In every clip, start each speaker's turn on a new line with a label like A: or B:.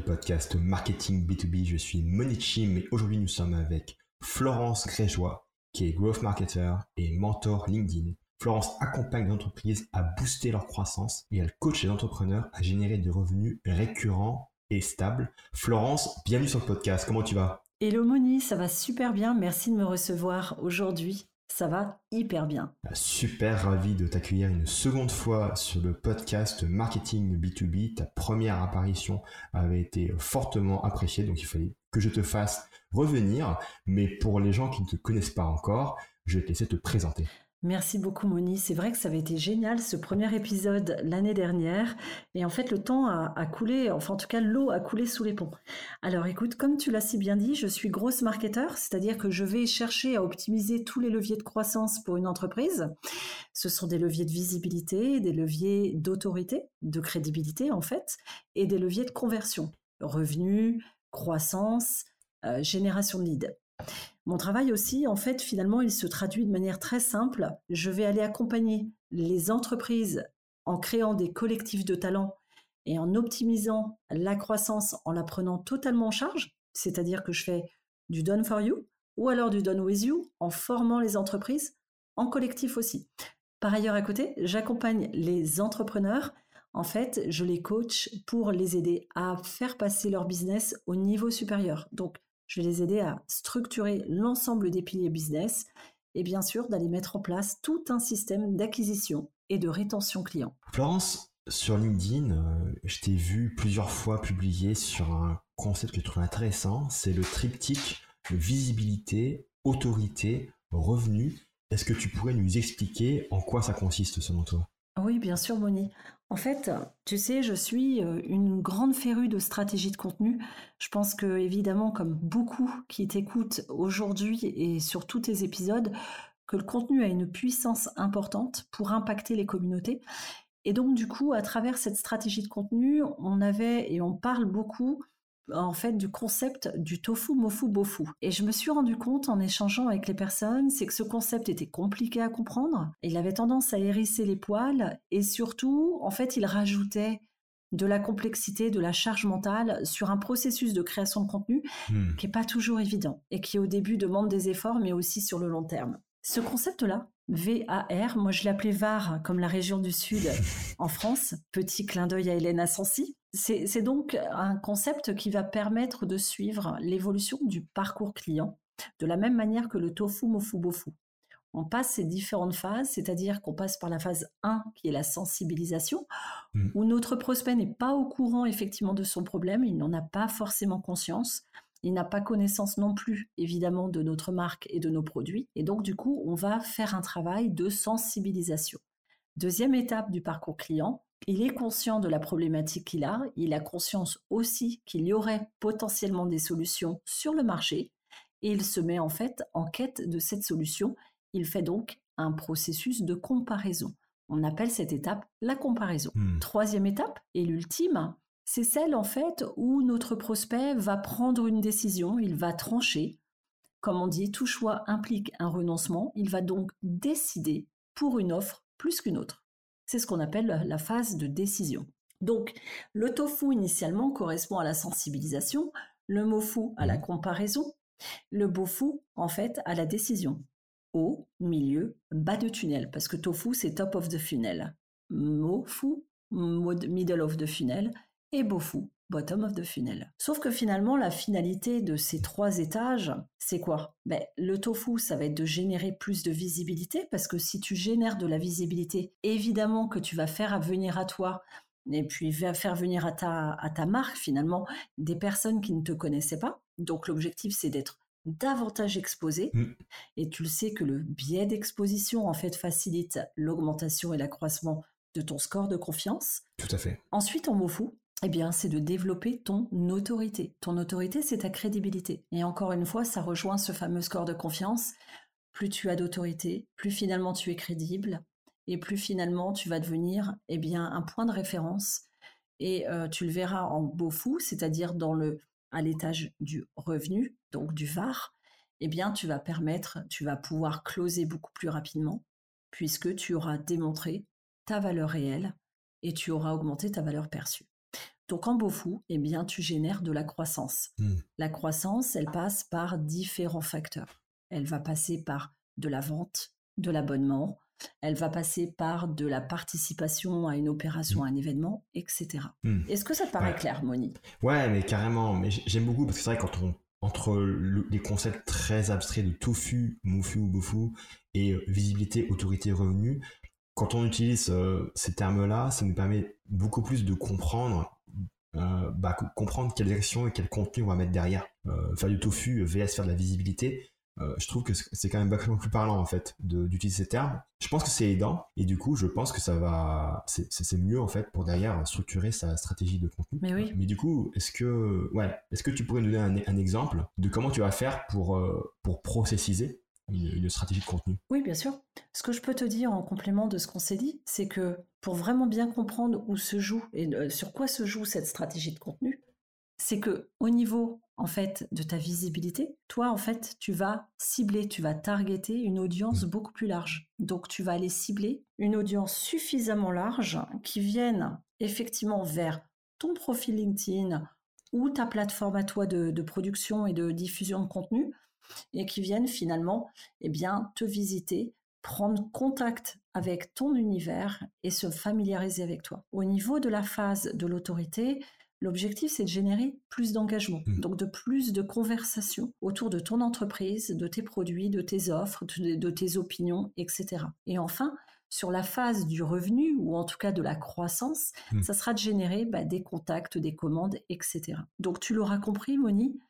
A: du podcast Marketing B2B. Je suis Monichi, mais aujourd'hui nous sommes avec Florence Grégeois, qui est Growth Marketer et mentor LinkedIn. Florence accompagne les entreprises à booster leur croissance et elle coach les entrepreneurs à générer des revenus récurrents et stables. Florence, bienvenue sur le podcast. Comment tu vas?
B: Hello Moni, ça va super bien. Merci de me recevoir aujourd'hui. Ça va hyper bien.
A: Super ravi de t'accueillir une seconde fois sur le podcast Marketing B2B. Ta première apparition avait été fortement appréciée, donc il fallait que je te fasse revenir. Mais pour les gens qui ne te connaissent pas encore, je vais te laisser te présenter.
B: Merci beaucoup Moni. C'est vrai que ça avait été génial ce premier épisode l'année dernière. Et en fait, le temps a, coulé, enfin en tout cas l'eau a coulé sous les ponts. Alors écoute, comme tu l'as si bien dit, je suis grosse marketeur, c'est-à-dire que je vais chercher à optimiser tous les leviers de croissance pour une entreprise. Ce sont des leviers de visibilité, des leviers d'autorité, de crédibilité en fait, et des leviers de conversion. Revenus, croissance, euh, génération de leads. Mon travail aussi, en fait, finalement, il se traduit de manière très simple. Je vais aller accompagner les entreprises en créant des collectifs de talents et en optimisant la croissance en la prenant totalement en charge, c'est-à-dire que je fais du done for you ou alors du done with you en formant les entreprises en collectif aussi. Par ailleurs, à côté, j'accompagne les entrepreneurs. En fait, je les coach pour les aider à faire passer leur business au niveau supérieur. Donc, je vais les aider à structurer l'ensemble des piliers business et bien sûr d'aller mettre en place tout un système d'acquisition et de rétention client.
A: Florence, sur LinkedIn, euh, je t'ai vu plusieurs fois publier sur un concept que je trouve intéressant, c'est le triptyque de visibilité, autorité, revenu. Est-ce que tu pourrais nous expliquer en quoi ça consiste selon toi?
B: Oui, bien sûr, Moni. En fait, tu sais, je suis euh, une grande férue de stratégie de contenu. Je pense que, évidemment, comme beaucoup qui t'écoutent aujourd'hui et sur tous tes épisodes, que le contenu a une puissance importante pour impacter les communautés. Et donc, du coup, à travers cette stratégie de contenu, on avait et on parle beaucoup en fait du concept du tofu mofu bofu. Et je me suis rendu compte en échangeant avec les personnes, c'est que ce concept était compliqué à comprendre. Il avait tendance à hérisser les poils et surtout, en fait, il rajoutait de la complexité, de la charge mentale sur un processus de création de contenu hmm. qui n'est pas toujours évident et qui au début demande des efforts, mais aussi sur le long terme. Ce concept-là, VAR, moi je l'appelais VAR comme la région du Sud en France, petit clin d'œil à Hélène Assensi, c'est donc un concept qui va permettre de suivre l'évolution du parcours client de la même manière que le tofu mofu bofu. On passe ces différentes phases, c'est-à-dire qu'on passe par la phase 1 qui est la sensibilisation, mmh. où notre prospect n'est pas au courant effectivement de son problème, il n'en a pas forcément conscience, il n'a pas connaissance non plus évidemment de notre marque et de nos produits, et donc du coup on va faire un travail de sensibilisation. Deuxième étape du parcours client, il est conscient de la problématique qu'il a, il a conscience aussi qu'il y aurait potentiellement des solutions sur le marché, et il se met en fait en quête de cette solution. Il fait donc un processus de comparaison. On appelle cette étape la comparaison. Hmm. Troisième étape, et l'ultime, c'est celle en fait où notre prospect va prendre une décision, il va trancher. Comme on dit, tout choix implique un renoncement. Il va donc décider pour une offre plus qu'une autre. C'est ce qu'on appelle la phase de décision. Donc, le tofu initialement correspond à la sensibilisation, le mofu à la mmh. comparaison, le bofu en fait à la décision. Haut, milieu, bas de tunnel, parce que tofu c'est top of the funnel. Mofu, middle of the funnel, et bofu, bottom of the funnel. Sauf que finalement, la finalité de ces trois étages, c'est quoi? Ben, Le tofu, ça va être de générer plus de visibilité, parce que si tu génères de la visibilité, évidemment que tu vas faire venir à toi et puis faire venir à ta, à ta marque finalement des personnes qui ne te connaissaient pas. Donc l'objectif, c'est d'être davantage exposé. Mm. Et tu le sais que le biais d'exposition, en fait, facilite l'augmentation et l'accroissement de ton score de confiance.
A: Tout à fait.
B: Ensuite, en mofu, eh bien, c'est de développer ton autorité. Ton autorité, c'est ta crédibilité. Et encore une fois, ça rejoint ce fameux score de confiance. Plus tu as d'autorité, plus finalement tu es crédible, et plus finalement tu vas devenir, eh bien, un point de référence. Et euh, tu le verras en beau fou, c'est-à-dire dans le, à l'étage du revenu, donc du VAR, eh bien, tu vas permettre, tu vas pouvoir closer beaucoup plus rapidement, puisque tu auras démontré ta valeur réelle et tu auras augmenté ta valeur perçue. Donc en Beaufou, eh bien, tu génères de la croissance.
A: Hmm.
B: La croissance, elle passe par différents facteurs. Elle va passer par de la vente, de l'abonnement, elle va passer par de la participation à une opération,
A: Hmm.
B: à un événement, etc.
A: Hmm.
B: Est-ce que ça te paraît
A: Ouais.
B: clair, Moni
A: Ouais, mais carrément. Mais j'aime beaucoup parce que c'est vrai quand on entre le- les concepts très abstraits de tofu, mofu ou bofu et euh, visibilité, autorité, revenu, quand on utilise euh, ces termes-là, ça nous permet beaucoup plus de comprendre, euh, bah, co- comprendre quelles actions et quel contenu on va mettre derrière. Euh, faire du tofu, VS faire de la visibilité. euh, je trouve que c'est quand même vachement plus parlant en fait d'utiliser ces termes. Je pense que c'est aidant et du coup je pense que ça va, c'est mieux en fait pour derrière structurer sa stratégie de contenu.
B: Mais oui.
A: Mais du coup, est-ce que, ouais, est-ce que tu pourrais nous donner un, un exemple de comment tu vas faire pour, euh, pour processiser une, une stratégie de contenu
B: Oui, bien sûr. Ce que je peux te dire en complément de ce qu'on s'est dit, c'est que pour vraiment bien comprendre où se joue et euh, sur quoi se joue cette stratégie de contenu, c'est que au niveau en fait de ta visibilité, toi en fait, tu vas cibler, tu vas targeter une audience beaucoup plus large. Donc tu vas aller cibler une audience suffisamment large qui vienne effectivement vers ton profil LinkedIn ou ta plateforme à toi de, de production et de diffusion de contenu et qui viennent finalement eh bien, te visiter, prendre contact avec ton univers et se familiariser avec toi. Au niveau de la phase de l'autorité, l'objectif, c'est de générer plus d'engagement,
A: Mm.
B: donc de plus de conversations autour de ton entreprise, de tes produits, de tes offres, de, de tes opinions, etc. Et enfin, sur la phase du revenu, ou en tout cas de la croissance,
A: Mm.
B: ça sera de générer bah, des contacts, des commandes, etc. Donc tu l'auras compris, Moni,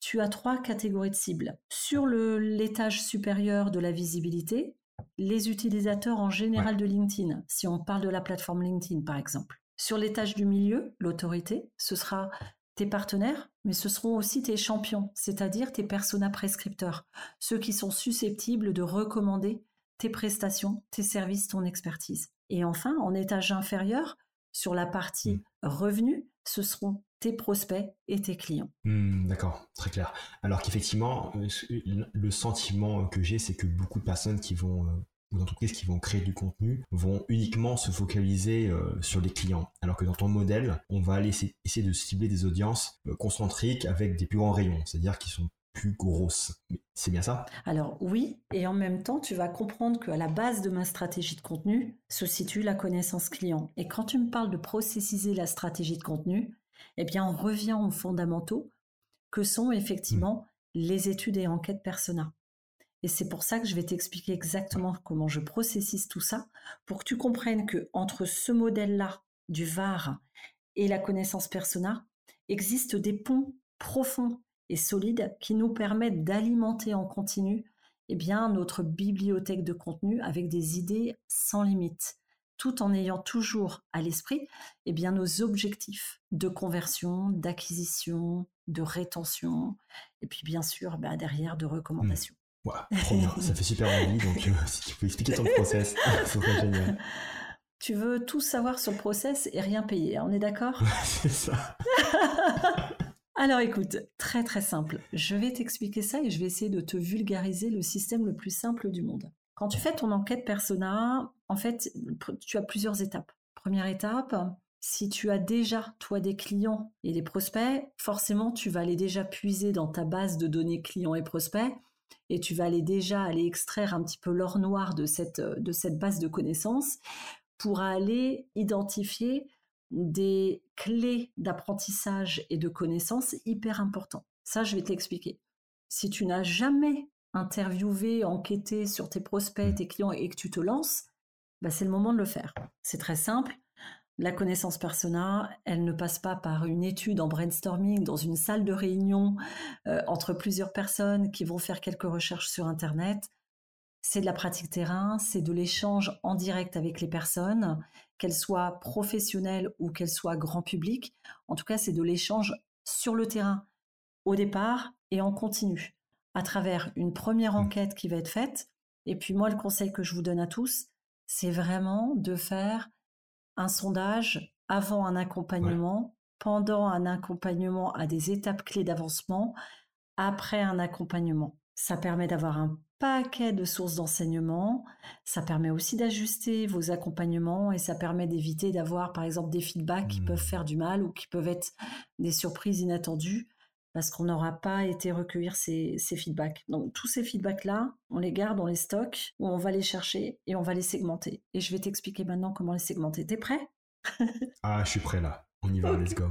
B: tu as trois catégories de cibles. Sur le- l'étage supérieur de la visibilité, les utilisateurs en général de LinkedIn, si on parle de la plateforme LinkedIn par exemple. Sur l'étage du milieu, l'autorité, ce sera tes partenaires, mais ce seront aussi tes champions, c'est-à-dire tes personas prescripteurs, ceux qui sont susceptibles de recommander tes prestations, tes services, ton expertise. Et enfin, en étage inférieur, sur la partie revenus, ce seront tes prospects et tes clients.
A: Hmm, D'accord, très clair. Alors qu'effectivement, euh, ce- le sentiment que j'ai, c'est que beaucoup de personnes qui vont, euh, ou d'entreprises qui vont créer du contenu, vont uniquement se focaliser euh, sur les clients. Alors que dans ton modèle, on va aller essayer, essayer de cibler des audiences euh, concentriques avec des plus grands rayons, c'est-à-dire qui sont plus grosses. C'est bien ça?
B: Alors oui, et en même temps, tu vas comprendre qu'à la base de ma stratégie de contenu se situe la connaissance client. Et quand tu me parles de processiser la stratégie de contenu, eh bien, on revient aux fondamentaux que sont effectivement les études et enquêtes persona. Et c'est pour ça que je vais t'expliquer exactement comment je processise tout ça pour que tu comprennes que entre ce modèle-là du VAR et la connaissance persona, existent des ponts profonds et solides qui nous permettent d'alimenter en continu eh bien, notre bibliothèque de contenu avec des idées sans limite, tout en ayant toujours à l'esprit eh bien, nos objectifs de conversion, d'acquisition, de rétention, et puis bien sûr bah, derrière de recommandation.
A: Voilà, trop bien, ça fait super envie, donc euh, si tu peux expliquer ton process, ce serait génial.
B: Tu veux tout savoir sur le process et rien payer, hein, on est d'accord?
A: C'est ça.
B: Alors écoute, très très simple. Je vais t'expliquer ça et je vais essayer de te vulgariser le système le plus simple du monde. Quand tu fais ton enquête persona, en fait, tu as plusieurs étapes. Première étape, si tu as déjà, toi, des clients et des prospects, forcément, tu vas aller déjà puiser dans ta base de données clients et prospects et tu vas aller déjà aller extraire un petit peu l'or noir de cette, de cette base de connaissances pour aller identifier des clés d'apprentissage et de connaissances hyper importants. Ça, je vais te l'expliquer. Si tu n'as jamais interviewé, enquêté sur tes prospects, tes clients et que tu te lances, bah, c'est le moment de le faire. C'est très simple. La connaissance persona, elle ne passe pas par une étude en brainstorming dans une salle de réunion euh, entre plusieurs personnes qui vont faire quelques recherches sur Internet. C'est de la pratique terrain, c'est de l'échange en direct avec les personnes, qu'elles soient professionnelles ou qu'elles soient grand public. En tout cas, c'est de l'échange sur le terrain au départ et en continu, à travers une première enquête qui va être faite. Et puis moi, le conseil que je vous donne à tous, c'est vraiment de faire un sondage avant un accompagnement, ouais. pendant un accompagnement à des étapes clés d'avancement, après un accompagnement. Ça permet d'avoir un paquet de sources d'enseignement. Ça permet aussi d'ajuster vos accompagnements et ça permet d'éviter d'avoir, par exemple, des feedbacks qui peuvent mmh. faire du mal ou qui peuvent être des surprises inattendues parce qu'on n'aura pas été recueillir ces, feedbacks. Donc tous ces feedbacks-là, on les garde, on les stocke, ou on va les chercher et on va les segmenter. Et je vais t'expliquer maintenant comment les segmenter. T'es prêt?
A: Ah, je suis prêt là. On y va, let's go.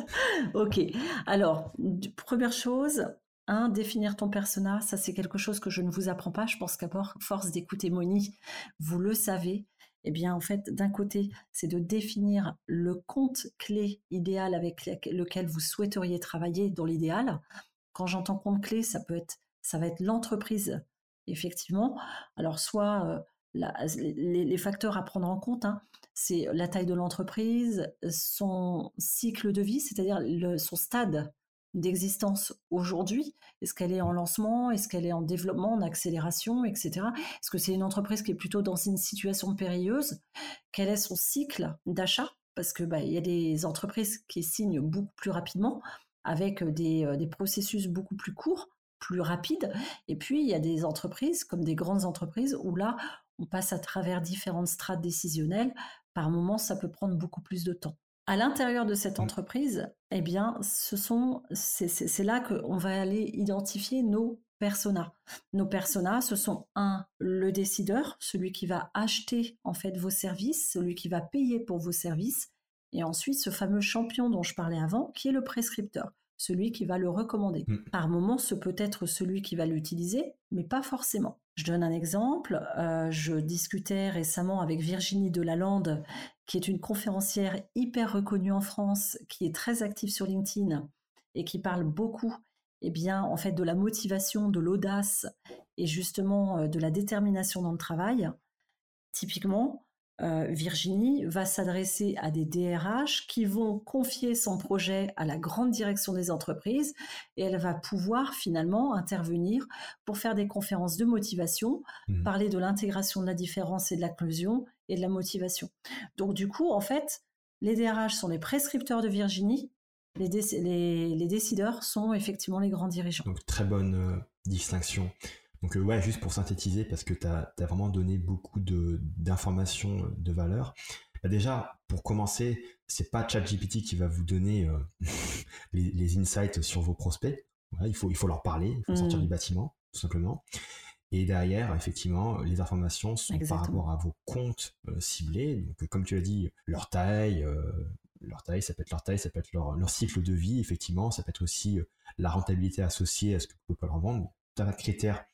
B: ok. Alors, première chose, un, définir ton persona, ça c'est quelque chose que je ne vous apprends pas. Je pense qu'à force d'écouter Moni, vous le savez. Eh bien, en fait, d'un côté, c'est de définir le compte clé idéal avec lequel vous souhaiteriez travailler dans l'idéal. Quand j'entends compte clé, ça peut être, ça va être l'entreprise, effectivement. Alors, soit euh, les, facteurs à prendre en compte, hein, c'est la taille de l'entreprise, son cycle de vie, c'est-à-dire son stade d'existence aujourd'hui? Est-ce qu'elle est en lancement? Est-ce qu'elle est en développement, en accélération, etc. Est-ce que c'est une entreprise qui est plutôt dans une situation périlleuse? Quel est son cycle d'achat? Parce que bah, il y a des entreprises qui signent beaucoup plus rapidement avec des, euh, des processus beaucoup plus courts, plus rapides. Et puis il y a des entreprises comme des grandes entreprises où là on passe à travers différentes strates décisionnelles. Par moment, ça peut prendre beaucoup plus de temps à l'intérieur de cette mmh. entreprise, eh bien, ce sont, c'est là qu'on va aller identifier nos personas. Nos personas, ce sont un, le décideur, celui qui va acheter en fait vos services, celui qui va payer pour vos services, et ensuite ce fameux champion dont je parlais avant, qui est le prescripteur, celui qui va le recommander. Mmh. Par moment, ce peut être celui qui va l'utiliser, mais pas forcément. Je donne un exemple. Euh, je discutais récemment avec Virginie Delalande, qui est une conférencière hyper reconnue en France, qui est très active sur LinkedIn et qui parle beaucoup, eh bien, en fait, de la motivation, de l'audace et justement euh, de la détermination dans le travail. Typiquement, euh, Virginie va s'adresser à des DRH qui vont confier son projet à la grande direction des entreprises et elle va pouvoir finalement intervenir pour faire des conférences de motivation, mmh. parler de l'intégration de la différence et de l'inclusion et de la motivation. Donc du coup, en fait, les DRH sont les prescripteurs de Virginie, les, décideurs sont effectivement les grands dirigeants.
A: Donc très bonne euh, distinction. Donc euh, ouais, juste pour synthétiser, parce que tu as, vraiment donné beaucoup d'informations euh, de, valeur. Bah, déjà, pour commencer, c'est pas ChatGPT qui va vous donner euh, les, insights sur vos prospects. il, faut, il faut leur parler, il faut sortir mmh. du bâtiment, tout simplement. Et derrière, effectivement, les informations sont par rapport à vos comptes ciblés. Donc, comme tu l'as dit, leur taille, leur taille, ça peut être leur taille, ça peut être leur, leur, cycle de vie, effectivement. Ça peut être aussi la rentabilité associée à ce que vous pouvez leur vendre tas de critères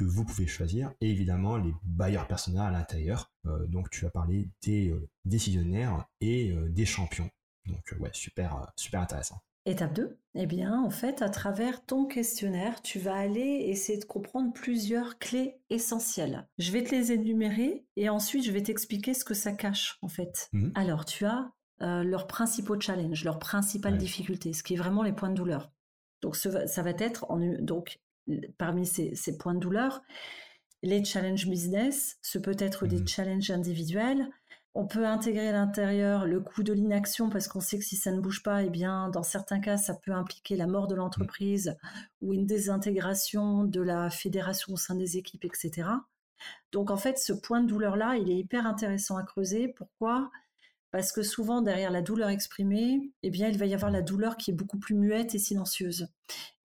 A: que vous pouvez choisir et évidemment les bailleurs personnels à l'intérieur. Euh, donc tu vas parler des euh, décisionnaires et euh, des champions. Donc ouais, super, super intéressant.
B: Étape 2, eh bien en fait à travers ton questionnaire, tu vas aller essayer de comprendre plusieurs clés essentielles. Je vais te les énumérer et ensuite je vais t'expliquer ce que ça cache en fait. Mmh. Alors tu as leurs principaux challenges, leurs principales difficultés, ce qui est vraiment les points de douleur. Donc ça va être en, donc parmi ces, points de douleur. Les challenges business, ce peut être des mmh. challenges individuels. On peut intégrer à l'intérieur le coût de l'inaction parce qu'on sait que si ça ne bouge pas, eh bien, dans certains cas, ça peut impliquer la mort de l'entreprise ou une désintégration de la fédération au sein des équipes, etc. Donc, en fait, ce point de douleur-là, il est hyper intéressant à creuser. Pourquoi? Parce que souvent, derrière la douleur exprimée, eh bien, il va y avoir la douleur qui est beaucoup plus muette et silencieuse.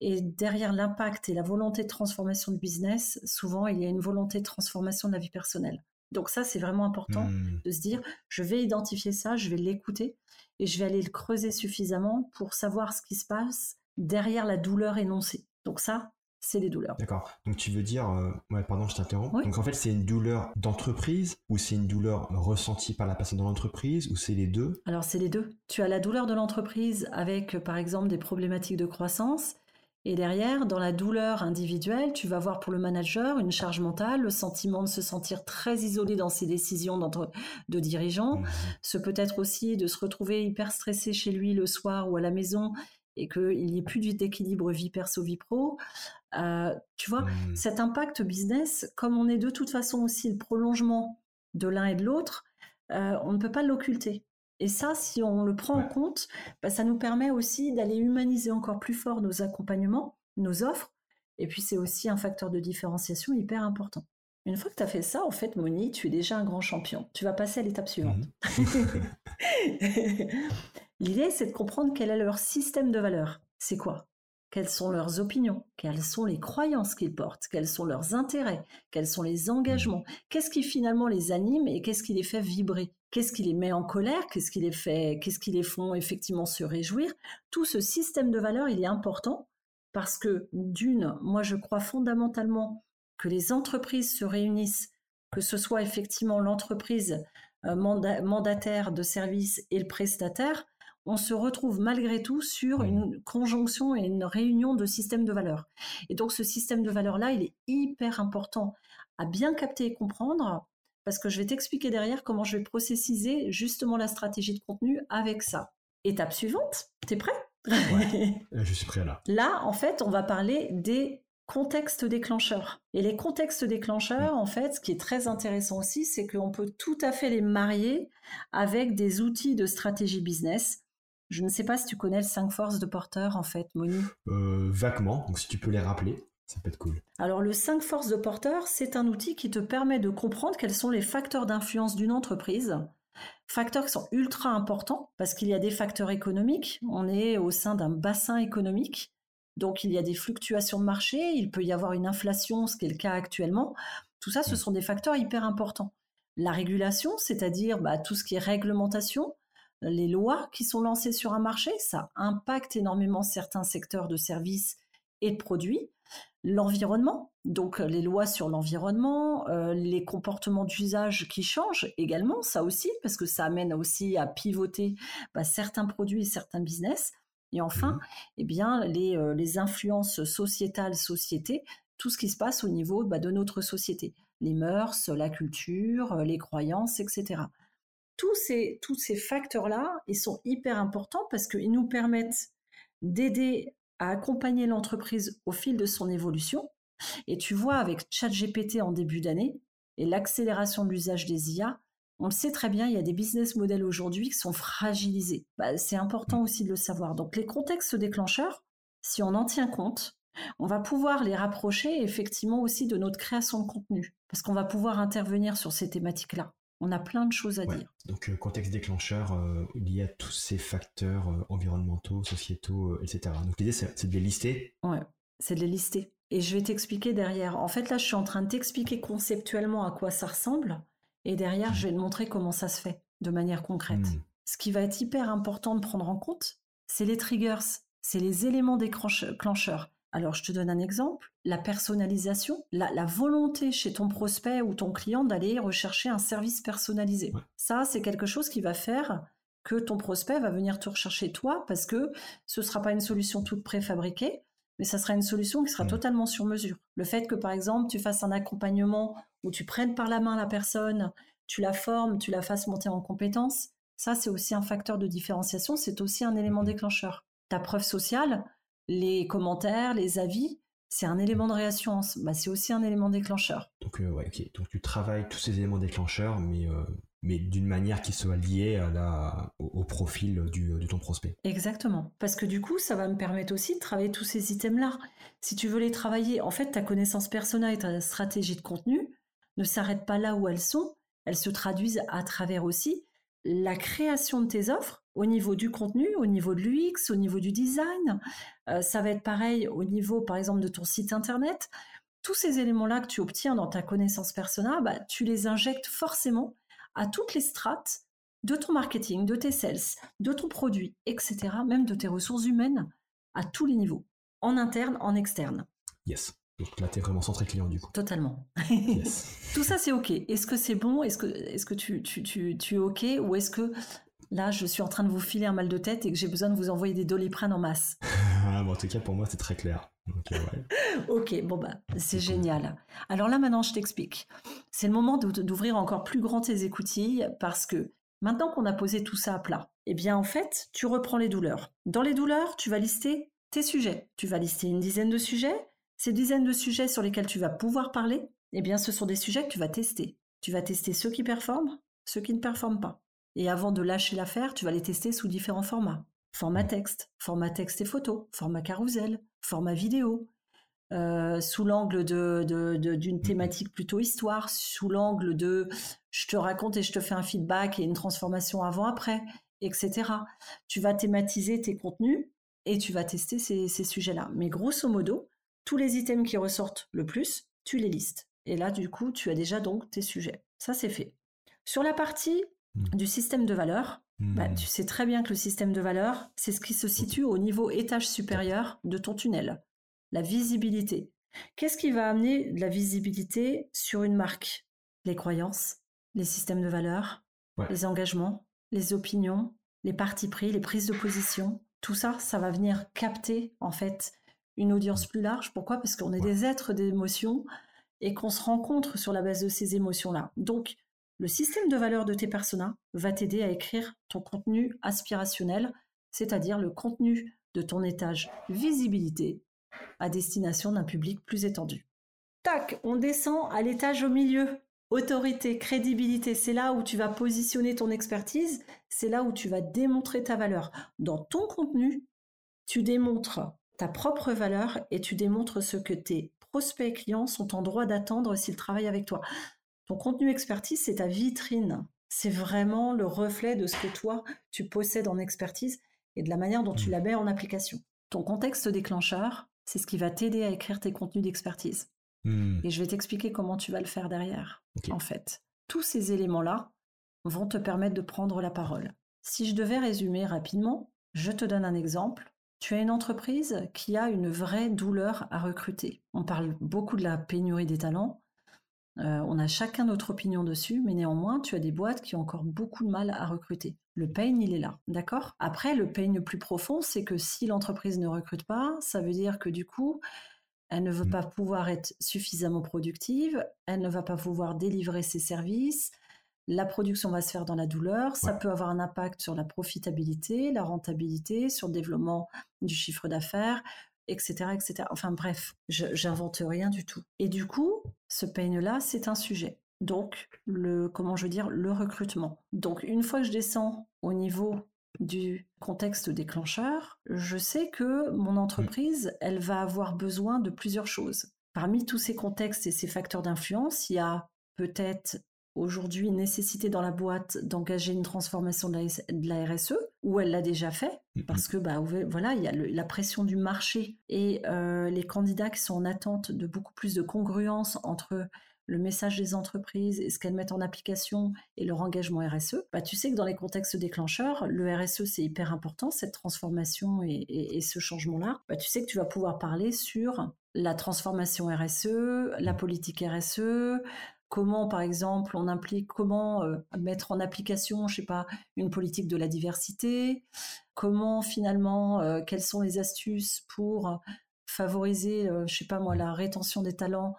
B: Et derrière l'impact et la volonté de transformation de business, souvent, il y a une volonté de transformation de la vie personnelle. Donc ça, c'est vraiment important mmh. de se dire, je vais identifier ça, je vais l'écouter et je vais aller le creuser suffisamment pour savoir ce qui se passe derrière la douleur énoncée. Donc ça, c'est les douleurs.
A: D'accord. Donc tu veux dire, euh, ouais, pardon, je t'interromps. Donc en fait, c'est une douleur d'entreprise ou c'est une douleur ressentie par la personne dans l'entreprise ou c'est les deux?
B: Alors c'est les deux. Tu as la douleur de l'entreprise avec, par exemple, des problématiques de croissance et derrière, dans la douleur individuelle, tu vas voir pour le manager une charge mentale, le sentiment de se sentir très isolé dans ses décisions de dirigeants. Mmh Ce peut être aussi de se retrouver hyper stressé chez lui le soir ou à la maison et qu'il n'y ait plus d'équilibre vie perso-vie pro. Euh, tu vois, mmh. cet impact business, comme on est de toute façon aussi le prolongement de l'un et de l'autre, euh, on ne peut pas l'occulter. Et ça, si on le prend en compte, bah, ça nous permet aussi d'aller humaniser encore plus fort nos accompagnements, nos offres, Et puis, c'est aussi un facteur de différenciation hyper important. Une fois que tu as fait ça, en fait, Moni, tu es déjà un grand champion. Tu vas passer à l'étape suivante. Mhm. L'idée, c'est de comprendre quel est leur système de valeurs. C'est quoi? Quelles sont leurs opinions? Quelles sont les croyances qu'ils portent? Quels sont leurs intérêts? Quels sont les engagements? Mhm. Qu'est-ce qui finalement les anime et qu'est-ce qui les fait vibrer? Qu'est-ce qui les met en colère? Qu'est-ce qui les fait Qu'est-ce qui les font effectivement se réjouir? Tout ce système de valeurs, il est important parce que d'une, moi je crois fondamentalement que les entreprises se réunissent, que ce soit effectivement l'entreprise euh, mandataire de service et le prestataire, on se retrouve malgré tout sur une conjonction et une réunion de systèmes de valeurs. Et donc ce système de valeurs-là, il est hyper important à bien capter et comprendre, parce que je vais t'expliquer derrière comment je vais processiser justement la stratégie de contenu avec ça. Étape suivante, t'es prêt?
A: Je suis prêt là.
B: Là, en fait, on va parler des contexte déclencheur. Et les contextes déclencheurs, en fait, ce qui est très intéressant aussi, c'est qu'on peut tout à fait les marier avec des outils de stratégie business. Je ne sais pas si tu connais le 5 forces de porteur, en fait, Moni.
A: Euh, vaguement, donc si tu peux les rappeler. Ça peut être cool.
B: Alors le 5 forces de porteur, c'est un outil qui te permet de comprendre quels sont les facteurs d'influence d'une entreprise, facteurs qui sont ultra importants parce qu'il y a des facteurs économiques, on est au sein d'un bassin économique, donc il y a des fluctuations de marché, il peut y avoir une inflation, ce qui est le cas actuellement. Tout ça, ce sont des facteurs hyper importants. La régulation, c'est-à-dire bah, tout ce qui est réglementation, les lois qui sont lancées sur un marché, ça impacte énormément certains secteurs de services et de produits. L'environnement, donc les lois sur l'environnement, euh, les comportements d'usage qui changent également, ça aussi, parce que ça amène aussi à pivoter bah, certains produits et certains business. Et enfin, mmh eh bien, euh, les, influences sociétales, société, tout ce qui se passe au niveau bah, de notre société, les mœurs, la culture, euh, les croyances, etc. Tous ces, tous ces facteurs-là, ils sont hyper importants parce qu'ils nous permettent d'aider à accompagner l'entreprise au fil de son évolution. Et tu vois, avec ChatGPT en début d'année et l'accélération de l'usage des IA, on le sait très bien, il y a des business models aujourd'hui qui sont fragilisés. Bah, c'est important mm. aussi de le savoir. Donc les contextes déclencheurs, si on en tient compte, on va pouvoir les rapprocher effectivement aussi de notre création de contenu, parce qu'on va pouvoir intervenir sur ces thématiques-là. On a plein de choses à dire.
A: Donc euh, contexte déclencheur euh, lié à tous ces facteurs euh, environnementaux, sociétaux, etc. Donc l'idée c'est de les lister.
B: Ouais, c'est de les lister. Et je vais t'expliquer derrière. En fait là, je suis en train de t'expliquer conceptuellement à quoi ça ressemble. Et derrière, mmh. je vais te montrer comment ça se fait de manière concrète. Mmh. Ce qui va être hyper important de prendre en compte, c'est les triggers, c'est les éléments déclencheurs. Alors, je te donne un exemple. La personnalisation, la, volonté chez ton prospect ou ton client d'aller rechercher un service personnalisé. Ça, c'est quelque chose qui va faire que ton prospect va venir te rechercher toi parce que ce ne sera pas une solution toute préfabriquée, mais ça sera une solution qui sera mmh. totalement sur mesure. Le fait que, par exemple, tu fasses un accompagnement où tu prennes par la main la personne, tu la formes, tu la fasses monter en compétences, ça c'est aussi un facteur de différenciation, c'est aussi un élément mhm. déclencheur. Ta preuve sociale, les commentaires, les avis, c'est un élément de réassurance, bah, c'est aussi un élément déclencheur.
A: Donc, euh, ouais, Donc tu travailles tous ces éléments déclencheurs, mais, euh, mais d'une manière qui soit liée à la, au, profil du, de ton prospect.
B: Exactement. Parce que du coup, ça va me permettre aussi de travailler tous ces items-là. Si tu veux les travailler, en fait, ta connaissance personnelle et ta stratégie de contenu, ne s'arrêtent pas là où elles sont, elles se traduisent à travers aussi la création de tes offres au niveau du contenu, au niveau de l'UX, au niveau du design. Euh, ça va être pareil au niveau, par exemple, de ton site internet. Tous ces éléments-là que tu obtiens dans ta connaissance personnelle, bah, tu les injectes forcément à toutes les strates de ton marketing, de tes sales, de ton produit, etc., même de tes ressources humaines, à tous les niveaux, en interne, en externe.
A: Yes. Donc là, tu es vraiment centré client du coup.
B: Totalement. Tout ça, c'est OK. Est-ce que c'est bon? Est-ce que, est que tu, tu, tu, es OK? Ou est-ce que là, je suis en train de vous filer un mal de tête et que j'ai besoin de vous envoyer des doliprane en masse
A: ah, En tout cas, pour moi, c'est très clair.
B: ok, bon, bah, c'est génial. Alors là, maintenant, je t'explique. C'est le moment d'ouvrir encore plus grand tes écoutilles parce que maintenant qu'on a posé tout ça à plat, eh bien, en fait, tu reprends les douleurs. Dans les douleurs, tu vas lister tes sujets. Tu vas lister une dizaine de sujets ces dizaines de sujets sur lesquels tu vas pouvoir parler, eh bien, ce sont des sujets que tu vas tester. Tu vas tester ceux qui performent, ceux qui ne performent pas. Et avant de lâcher l'affaire, tu vas les tester sous différents formats. Format texte, format texte et photo, format carousel, format vidéo, euh, sous l'angle de, d'une thématique plutôt histoire, sous l'angle de je te raconte et je te fais un feedback et une transformation avant-après, etc. Tu vas thématiser tes contenus et tu vas tester ces, ces sujets-là. Mais grosso modo, tous les items qui ressortent le plus, tu les listes. Et là, du coup, tu as déjà donc tes sujets. Ça, c'est fait. Sur la partie mmh. du système de valeur, bah, mmh. tu sais très bien que le système de valeur, c'est ce qui se situe au niveau étage supérieur de ton tunnel la visibilité. Qu'est-ce qui va amener de la visibilité sur une marque? Les croyances, les systèmes de valeurs, les engagements, les opinions, les partis pris, les prises de position. Tout ça, ça va venir capter en fait une audience plus large. Pourquoi? Parce qu'on est des êtres d'émotions et qu'on se rencontre sur la base de ces émotions-là. Donc, le système de valeurs de tes personas va t'aider à écrire ton contenu aspirationnel, c'est-à-dire le contenu de ton étage visibilité, à destination d'un public plus étendu. Tac, on descend à l'étage au milieu. Autorité, crédibilité, c'est là où tu vas positionner ton expertise, c'est là où tu vas démontrer ta valeur. Dans ton contenu, tu démontres ta propre valeur et tu démontres ce que tes prospects clients sont en droit d'attendre s'ils travaillent avec toi. Ton contenu expertise, c'est ta vitrine. C'est vraiment le reflet de ce que toi, tu possèdes en expertise et de la manière dont tu mmh. la mets en application. Ton contexte déclencheur, c'est ce qui va t'aider à écrire tes contenus d'expertise. Hmm. Et je vais t'expliquer comment tu vas le faire derrière. En fait, tous ces éléments-là vont te permettre de prendre la parole. Si je devais résumer rapidement, je te donne un exemple. Tu as une entreprise qui a une vraie douleur à recruter. On parle beaucoup de la pénurie des talents. Euh, on a chacun notre opinion dessus, mais néanmoins, tu as des boîtes qui ont encore beaucoup de mal à recruter. Le pain, il est là, d'accord? Après, le pain le plus profond, c'est que si l'entreprise ne recrute pas, ça veut dire que du coup, elle ne veut mmh. pas pouvoir être suffisamment productive, elle ne va pas pouvoir délivrer ses services, la production va se faire dans la douleur, ça peut avoir un impact sur la profitabilité, la rentabilité, sur le développement du chiffre d'affaires, etc., etc. Enfin bref, j'invente rien du tout. Et du coup, ce pain-là, c'est un sujet. Donc, le, comment je veux dire, le recrutement. Donc, une fois que je descends au niveau du contexte déclencheur, je sais que mon entreprise, elle va avoir besoin de plusieurs choses. Parmi tous ces contextes et ces facteurs d'influence, il y a peut-être aujourd'hui nécessité dans la boîte d'engager une transformation de la, RSE, ou elle l'a déjà fait, mm-hmm. parce que bah, voilà, il y a la pression du marché et euh, les candidats qui sont en attente de beaucoup plus de congruence entre le message des entreprises et ce qu'elles mettent en application et leur engagement RSE, bah, tu sais que dans les contextes déclencheurs, le RSE c'est hyper important, cette transformation et, ce changement-là. Bah, tu sais que tu vas pouvoir parler sur la transformation RSE, la politique RSE, comment, par exemple, on implique, comment euh, mettre en application, je sais pas, une politique de la diversité, comment finalement, euh, quelles sont les astuces pour favoriser, euh, je sais pas moi, la rétention des talents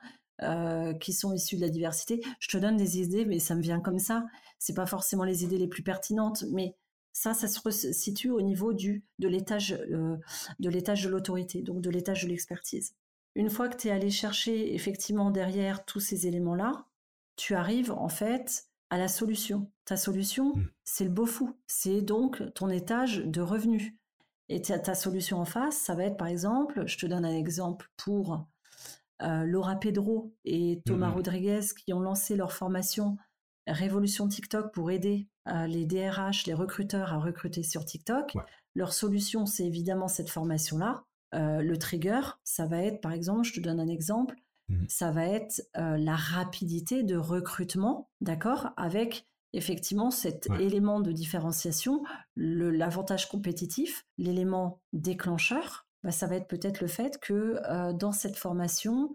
B: qui sont issus de la diversité. Je te donne des idées, mais ça me vient comme ça. C'est pas forcément les idées les plus pertinentes, mais ça, ça se situe au niveau de l'étage de l'étage de l'autorité, donc de l'étage de l'expertise. Une fois que tu es allé chercher effectivement derrière tous ces éléments-là, tu arrives en fait à la solution. Ta solution, mmh. c'est le beau fou. C'est donc ton étage de revenus. Et ta, solution en face, ça va être par exemple, je te donne un exemple pour euh, Laura Pedro et Thomas mmh Rodriguez qui ont lancé leur formation Révolution TikTok pour aider euh, les DRH, les recruteurs à recruter sur TikTok. Leur solution, c'est évidemment cette formation-là. Euh, le trigger, ça va être par exemple, je te donne un exemple, Mmh. ça va être la rapidité de recrutement, d'accord, avec effectivement cet élément de différenciation, l'avantage compétitif, l'élément déclencheur, bah, ça va être peut-être le fait que dans cette formation,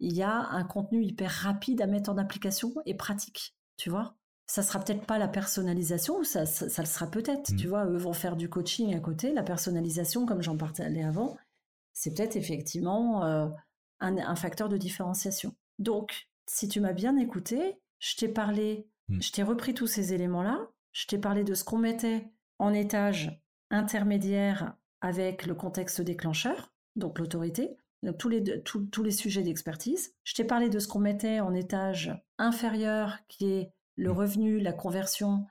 B: il y a un contenu hyper rapide à mettre en application et pratique, tu vois? Ça sera peut-être pas la personnalisation, ça, ça, le sera peut-être. Tu mmh. vois, eux vont faire du coaching à côté. La personnalisation, comme j'en parlais avant, c'est peut-être effectivement un, facteur de différenciation. Donc, si tu m'as bien écouté, je t'ai parlé, mmh. je t'ai repris tous ces éléments-là, je t'ai parlé de ce qu'on mettait en étage intermédiaire avec le contexte déclencheur, donc l'autorité, tous les, tous les sujets d'expertise. Je t'ai parlé de ce qu'on mettait en étage inférieur, qui est le mmh. revenu, la conversion,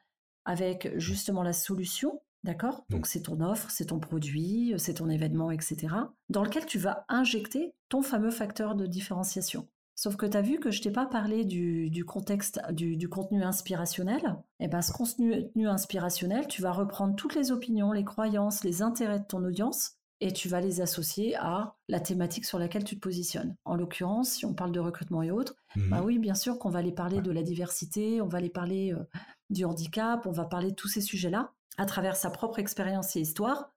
B: avec justement la solution, D'accord? Donc c'est ton offre, c'est ton produit, c'est ton événement, etc. Dans lequel tu vas injecter ton fameux facteur de différenciation. Sauf que tu as vu que je t'ai pas parlé du, contexte, du, contenu inspirationnel. Et eh ben, ce contenu inspirationnel, tu vas reprendre toutes les opinions, les croyances, les intérêts de ton audience et tu vas les associer à la thématique sur laquelle tu te positionnes. En l'occurrence, si on parle de recrutement et autres, mmh bah oui, bien sûr qu'on va les parler de la diversité, on va les parler euh, du handicap, on va parler de tous ces sujets-là à travers sa propre expérience et histoire,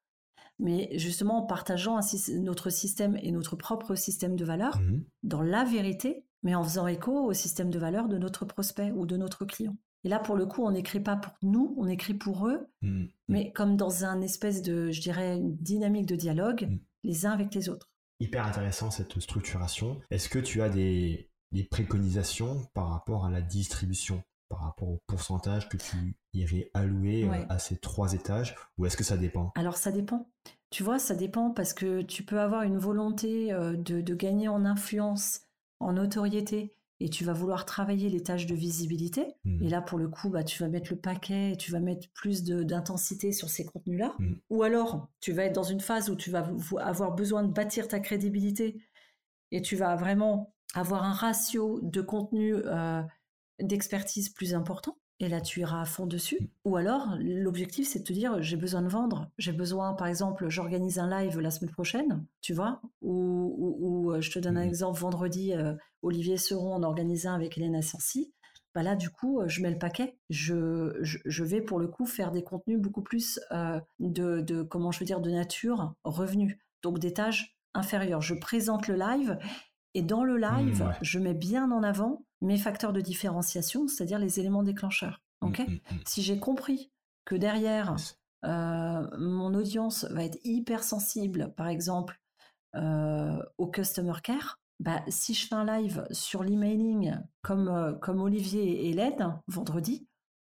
B: mais justement en partageant notre système et notre propre système de valeurs mmh dans la vérité, mais en faisant écho au système de valeurs de notre prospect ou de notre client. Et là, pour le coup, on n'écrit pas pour nous, on écrit pour eux, mmh. mais comme dans un espèce de, je dirais, une dynamique de dialogue, mmh. les uns avec les autres.
A: Hyper intéressant cette structuration. Est-ce que tu as des, préconisations par rapport à la distribution, par rapport au pourcentage que tu irais allouer euh, à ces trois étages, ou est-ce que ça dépend?
B: Alors ça dépend. Tu vois, ça dépend parce que tu peux avoir une volonté euh, de, gagner en influence, en notoriété, et tu vas vouloir travailler les tâches de visibilité. Mmh. Et là, pour le coup, bah, tu vas mettre le paquet, tu vas mettre plus d'intensité sur ces contenus-là. Mmh. Ou alors, tu vas être dans une phase où tu vas avoir besoin de bâtir ta crédibilité et tu vas vraiment avoir un ratio de contenu euh, d'expertise plus important et là tu iras à fond dessus. Mm. Ou alors l'objectif c'est de te dire j'ai besoin de vendre, j'ai besoin par exemple j'organise un live la semaine prochaine, tu vois, ou, euh, je te donne un mm. exemple vendredi euh, Olivier Seron en organisant avec Hélène Assensi. Bah là, du coup, euh, je mets le paquet. Je, je, vais pour le coup faire des contenus beaucoup plus de, de, comment je veux dire, de nature revenu. Donc des tâches inférieures. Je présente le live et dans le live, mm, je mets bien en avant mes facteurs de différenciation, c'est-à-dire les éléments déclencheurs. Mmh, mmh, mmh. Si j'ai compris que derrière, euh, mon audience va être hyper sensible, par exemple, euh, au customer care, bah, si je fais un live sur l'emailing comme, euh, comme Olivier et Hélène vendredi,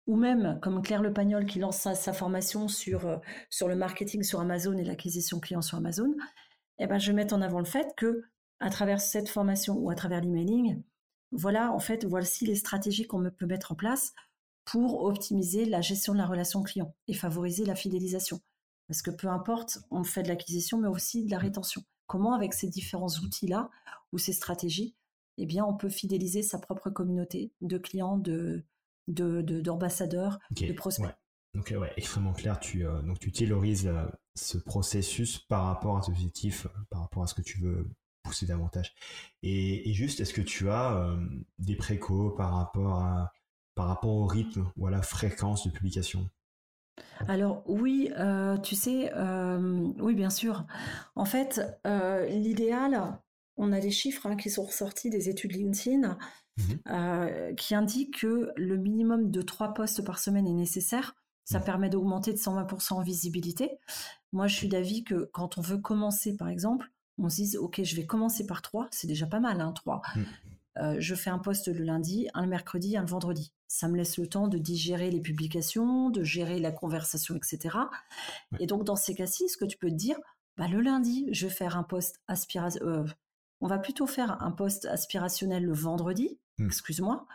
B: ou même comme Claire Le Pagnol qui lance sa, formation sur, sur le marketing sur Amazon et l'acquisition client sur Amazon, eh ben, je vais mettre en avant le fait que à travers cette formation ou à travers l'emailing, voilà, en fait, voici les stratégies qu'on peut mettre en place pour optimiser la gestion de la relation client et favoriser la fidélisation. Parce que peu importe, on fait de l'acquisition, mais aussi de la rétention. Comment, avec ces différents outils-là ou ces stratégies, eh bien, on peut fidéliser sa propre communauté de clients, de, d'ambassadeurs, de, prospects?
A: Donc, ouais, extrêmement clair. Tu, euh, donc, tu tailorises euh, ce processus par rapport à tes objectifs, euh, par rapport à ce que tu veux pousser davantage. Et, juste, est-ce que tu as euh, des précaux par rapport, à, par rapport au rythme ou à la fréquence de publication?
B: Alors oui, euh, tu sais, euh, oui bien sûr. En fait, l'idéal, on a des chiffres hein, qui sont ressortis des études LinkedIn mmh qui indiquent que le minimum de trois postes par semaine est nécessaire. Ça mmh. permet d'augmenter de 120% en visibilité. Moi, je suis d'avis que quand on veut commencer, par exemple, on se dise, OK, je vais commencer par trois, c'est déjà pas mal, hein, trois. Mm. Euh, je fais un poste le lundi, un le mercredi, un le vendredi. Ça me laisse le temps de digérer les publications, de gérer la conversation, etc. Et donc, dans ces cas-ci, ce que tu peux te dire, bah, le lundi, je vais faire un poste aspirationnel. Euh, on va plutôt faire un poste aspirationnel le vendredi, mm. excuse-moi.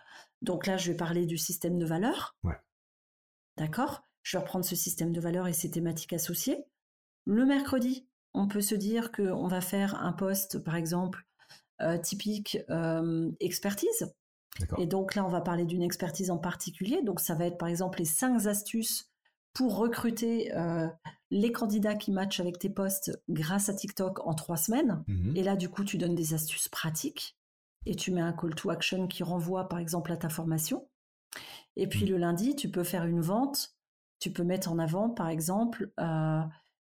B: Donc là, je vais parler du système de valeurs. D'accord? Je vais reprendre ce système de valeurs et ses thématiques associées. Le mercredi, on peut se dire qu'on va faire un poste, par exemple, euh, typique euh, expertise. Et donc là, on va parler d'une expertise en particulier. Donc ça va être par exemple les cinq astuces pour recruter euh, les candidats qui matchent avec tes postes grâce à TikTok en trois semaines. Mmh et là, du coup, tu donnes des astuces pratiques et tu mets un call to action qui renvoie par exemple à ta formation. Et puis mmh. le lundi, tu peux faire une vente. Tu peux mettre en avant, par exemple,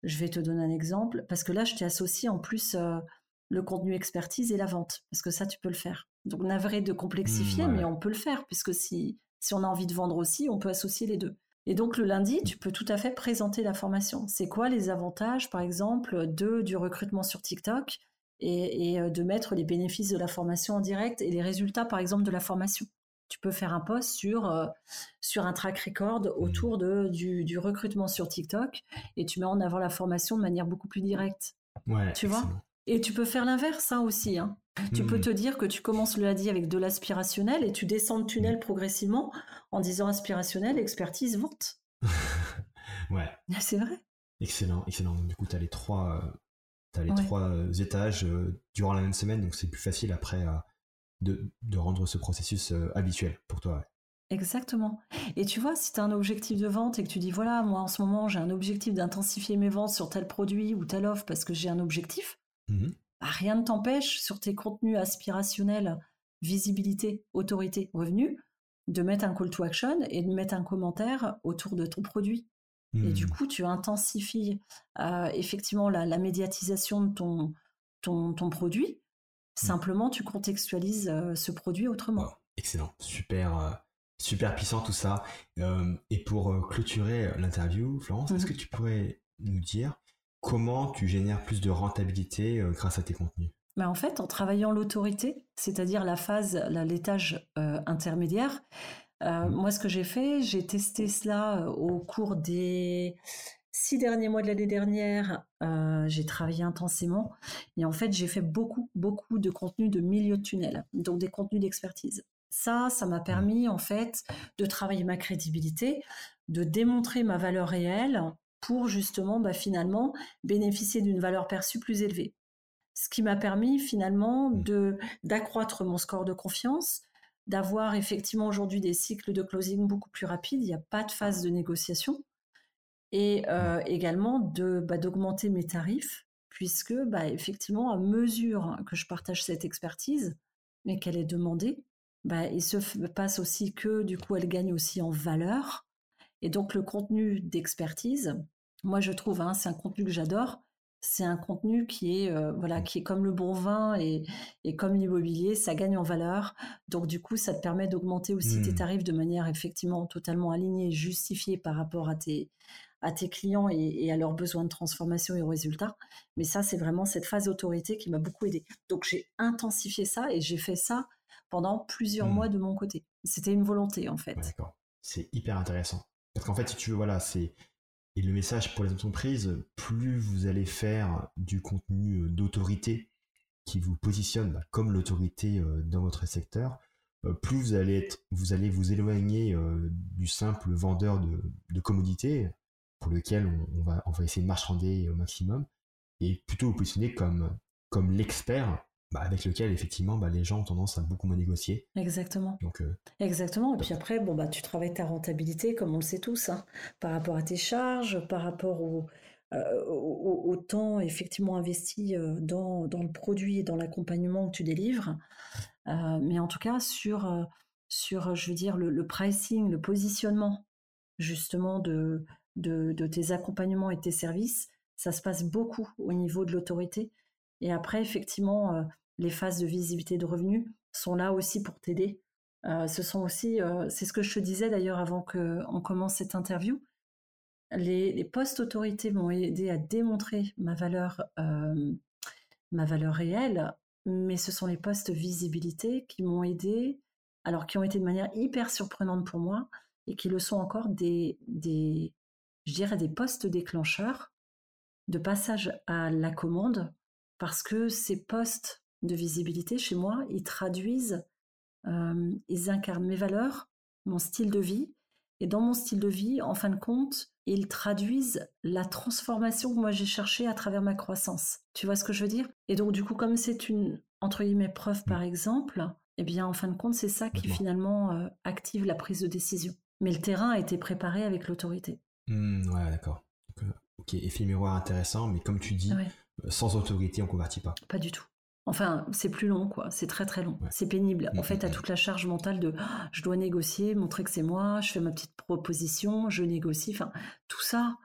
B: je vais te donner un exemple, parce que là, je t'ai associé en plus euh, le contenu expertise et la vente, parce que ça, tu peux le faire. Donc, navré de complexifier, mmh, mais on peut le faire, puisque si, si on a envie de vendre aussi, on peut associer les deux. Et donc, le lundi, tu peux tout à fait présenter la formation. C'est quoi les avantages, par exemple, de, du recrutement sur TikTok et, et euh, de mettre les bénéfices de la formation en direct et les résultats, par exemple, de la formation? Tu peux faire un post sur, euh, sur un track record mmh. autour de, du, recrutement sur TikTok et tu mets en avant la formation de manière beaucoup plus directe.
A: Ouais,
B: tu vois? Et tu peux faire l'inverse, hein, aussi. Hein. Tu peux mmh. te dire que tu commences le lundi avec de l'aspirationnel et tu descends le tunnel mmh. progressivement en disant aspirationnel, expertise, vente.
A: ouais.
B: C'est vrai.
A: Excellent, excellent. Du coup, tu as les trois, as les trois étages durant la même semaine, donc c'est plus facile après de, de, rendre ce processus habituel pour toi.
B: Exactement. Et tu vois, si tu as un objectif de vente et que tu dis, voilà, moi en ce moment j'ai un objectif d'intensifier mes ventes sur tel produit ou telle offre parce que j'ai un objectif, mmh bah, rien ne t'empêche sur tes contenus aspirationnels, visibilité, autorité, revenu, de mettre un call to action et de mettre un commentaire autour de ton produit. Et du mmh. coup, tu intensifies euh, effectivement la, médiatisation de ton, ton, ton produit. Mmh. Simplement, tu contextualises euh, ce produit autrement.
A: excellent, super, euh, super puissant tout ça. et pour clôturer l'interview, Florence, est-ce mmh que tu pourrais nous dire comment tu génères plus de rentabilité grâce à tes contenus?
B: Bah, en fait, en travaillant l'autorité, c'est-à-dire la phase, l'étage intermédiaire, euh, mmh. Moi, ce que j'ai fait, j'ai testé cela euh, au cours des six derniers mois de l'année dernière. Euh, j'ai travaillé intensément et en fait, j'ai fait beaucoup, beaucoup de contenu de milieu de tunnel, donc des contenus d'expertise. Ça, ça m'a mmh. permis en fait de travailler ma crédibilité, de démontrer ma valeur réelle pour justement bah, finalement bénéficier d'une valeur perçue plus élevée. Ce qui m'a permis finalement mmh. de d'accroître mon score de confiance, d'avoir effectivement aujourd'hui des cycles de closing beaucoup plus rapides, il n'y a pas de phase de négociation, et euh, également de bah, d'augmenter mes tarifs, puisque bah, effectivement, à mesure que je partage cette expertise, mais qu'elle est demandée, bah, il se passe aussi que du coup, elle gagne aussi en valeur. Et donc, le contenu d'expertise, moi, je trouve, hein, c'est un contenu que j'adore, c'est un contenu qui est euh, voilà qui est comme le bon vin et, comme l'immobilier, ça gagne en valeur. Donc du coup, ça te permet d'augmenter aussi tes mmh. tarifs de manière effectivement totalement alignée et justifiée par rapport à tes à tes clients et, à leurs besoins de transformation et aux résultats. Mais ça, c'est vraiment cette phase d'autorité qui m'a beaucoup aidé. Donc j'ai intensifié ça et j'ai fait ça pendant plusieurs mois mmh. de mon côté. C'était une volonté en fait.
A: D'accord. C'est hyper intéressant. Parce qu'en fait, si tu veux, voilà, c'est et le message pour les entreprises, plus vous allez faire du contenu euh, d'autorité qui vous positionne bah, comme l'autorité euh, dans votre secteur, euh, plus vous allez, être, vous, allez vous éloigner du simple vendeur de, de commodité pour lequel on, va, on va essayer de marchander au maximum et plutôt vous positionner comme, comme l'expert bah, avec lequel effectivement bah, les gens ont tendance à beaucoup moins négocier.
B: Exactement. Donc, euh, Exactement. Et puis après, bon, bah, tu travailles ta rentabilité, comme on le sait tous, hein, par rapport à tes charges, par rapport au, euh, au, temps effectivement investi euh, dans, dans, le produit et dans l'accompagnement que tu délivres. mais en tout cas, sur, sur je veux dire, le, pricing, le positionnement justement de, de, tes accompagnements et tes services, ça se passe beaucoup au niveau de l'autorité. Et après, effectivement, les phases de visibilité de revenus sont là aussi pour t'aider. Euh, ce sont aussi, euh, c'est ce que je te disais d'ailleurs avant qu'on commence cette interview. Les, postes autorités m'ont aidé à démontrer ma valeur, euh, ma valeur réelle, mais ce sont les postes visibilité qui m'ont aidé, alors qui ont été de manière hyper surprenante pour moi et qui le sont encore des, des je dirais des postes déclencheurs de passage à la commande parce que ces postes de visibilité chez moi, ils traduisent, euh, ils incarnent mes valeurs, mon style de vie. Et dans mon style de vie, en fin de compte, ils traduisent la transformation que moi j'ai cherchée à travers ma croissance. Tu vois ce que je veux dire? Et donc du coup, comme c'est une entre guillemets preuve par exemple, eh bien en fin de compte, c'est ça qui finalement euh, active la prise de décision. Mais le terrain a été préparé avec l'autorité.
A: Mmh, ouais, d'accord. Euh, ok, effet miroir intéressant, mais comme tu dis, sans autorité, on convertit pas.
B: Pas du tout. Enfin, c'est plus long, quoi. C'est très très long. C'est pénible. En fait, à toute la charge mentale de «Ah, je dois négocier, montrer que c'est moi, je fais ma petite proposition, je négocie. Enfin, tout ça,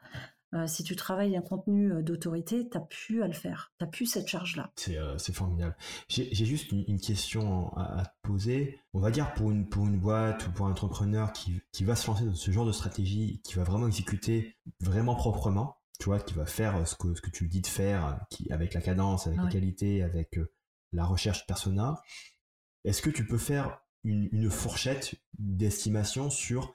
B: euh, si tu travailles un contenu euh, d'autorité, t'as pu à le faire. T'as pu cette charge-là.
A: C'est euh, formidable. J'ai juste une, question à, te poser. On va dire pour une, pour une boîte ou pour un entrepreneur qui, qui va se lancer dans ce genre de stratégie, qui va vraiment exécuter vraiment proprement tu vois, qui va faire ce que, ce que tu dis de faire, qui, avec la cadence, avec la qualité, avec la recherche persona. Est-ce que tu peux faire une, fourchette d'estimation sur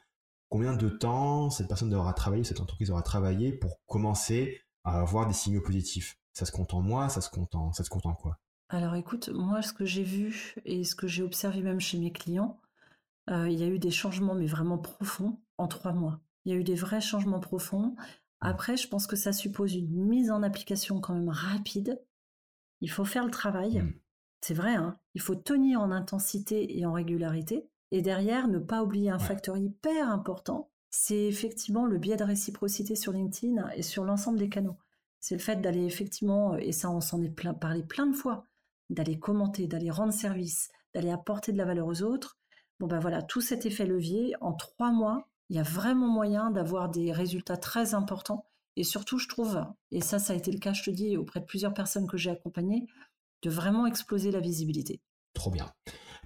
A: combien de temps cette personne devra travailler, cette entreprise aura travaillé pour commencer à avoir des signaux positifs? Ça se compte en mois, ça se compte en, ça se compte en quoi?
B: Alors écoute, moi ce que j'ai vu et ce que j'ai observé même chez mes clients, il y a eu des changements mais vraiment profonds en trois mois. Il y a eu des vrais changements profonds. Mmh. Après, je pense que ça suppose une mise en application quand même rapide. Il faut faire le travail. Mmh. C'est vrai, hein il faut tenir en intensité et en régularité. Et derrière, ne pas oublier un facteur hyper important, c'est effectivement le biais de réciprocité sur LinkedIn et sur l'ensemble des canaux. C'est le fait d'aller effectivement, et ça on s'en est parlé plein de fois, d'aller commenter, d'aller rendre service, d'aller apporter de la valeur aux autres. Bon ben voilà, tout cet effet levier, en trois mois, il y a vraiment moyen d'avoir des résultats très importants. Et surtout, je trouve, et ça, ça a été le cas, je te dis, auprès de plusieurs personnes que j'ai accompagnées, de vraiment exploser la visibilité.
A: Trop bien.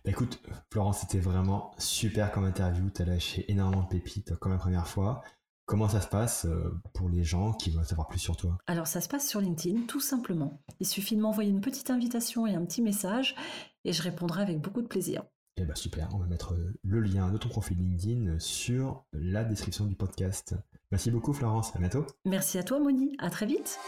A: Écoute, Florence, c'était vraiment super comme interview. Tu as lâché énormément de pépites comme la première fois. Comment ça se passe euh, pour les gens qui veulent savoir plus sur toi?
B: Alors ça se passe sur LinkedIn, tout simplement. Il suffit de m'envoyer une petite invitation et un petit message et je répondrai avec beaucoup de plaisir.
A: Eh bah super, on va mettre le lien de ton profil LinkedIn sur la description du podcast. Merci beaucoup Florence, à bientôt.
B: Merci à toi Moni, à très vite.